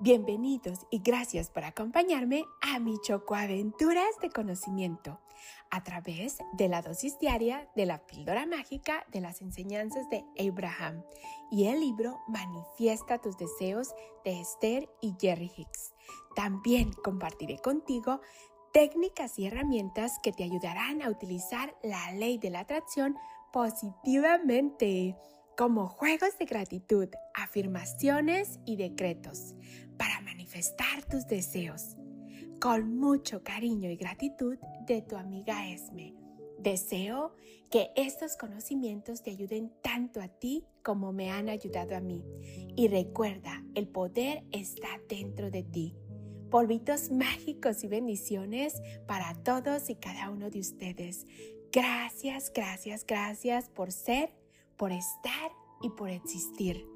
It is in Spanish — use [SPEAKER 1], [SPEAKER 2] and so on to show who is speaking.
[SPEAKER 1] Bienvenidos y gracias por acompañarme a mi Chocoaventuras de Conocimiento a través de la dosis diaria de la píldora mágica de las enseñanzas de Abraham y el libro Manifiesta tus deseos de Esther y Jerry Hicks. También compartiré contigo técnicas y herramientas que te ayudarán a utilizar la ley de la atracción positivamente como juegos de gratitud, afirmaciones y decretos para manifestar tus deseos. Con mucho cariño y gratitud de tu amiga Esme. Deseo que estos conocimientos te ayuden tanto a ti como me han ayudado a mí. Y recuerda, el poder está dentro de ti. Polvitos mágicos y bendiciones para todos y cada uno de ustedes. Gracias, gracias, gracias por ser por estar y por existir.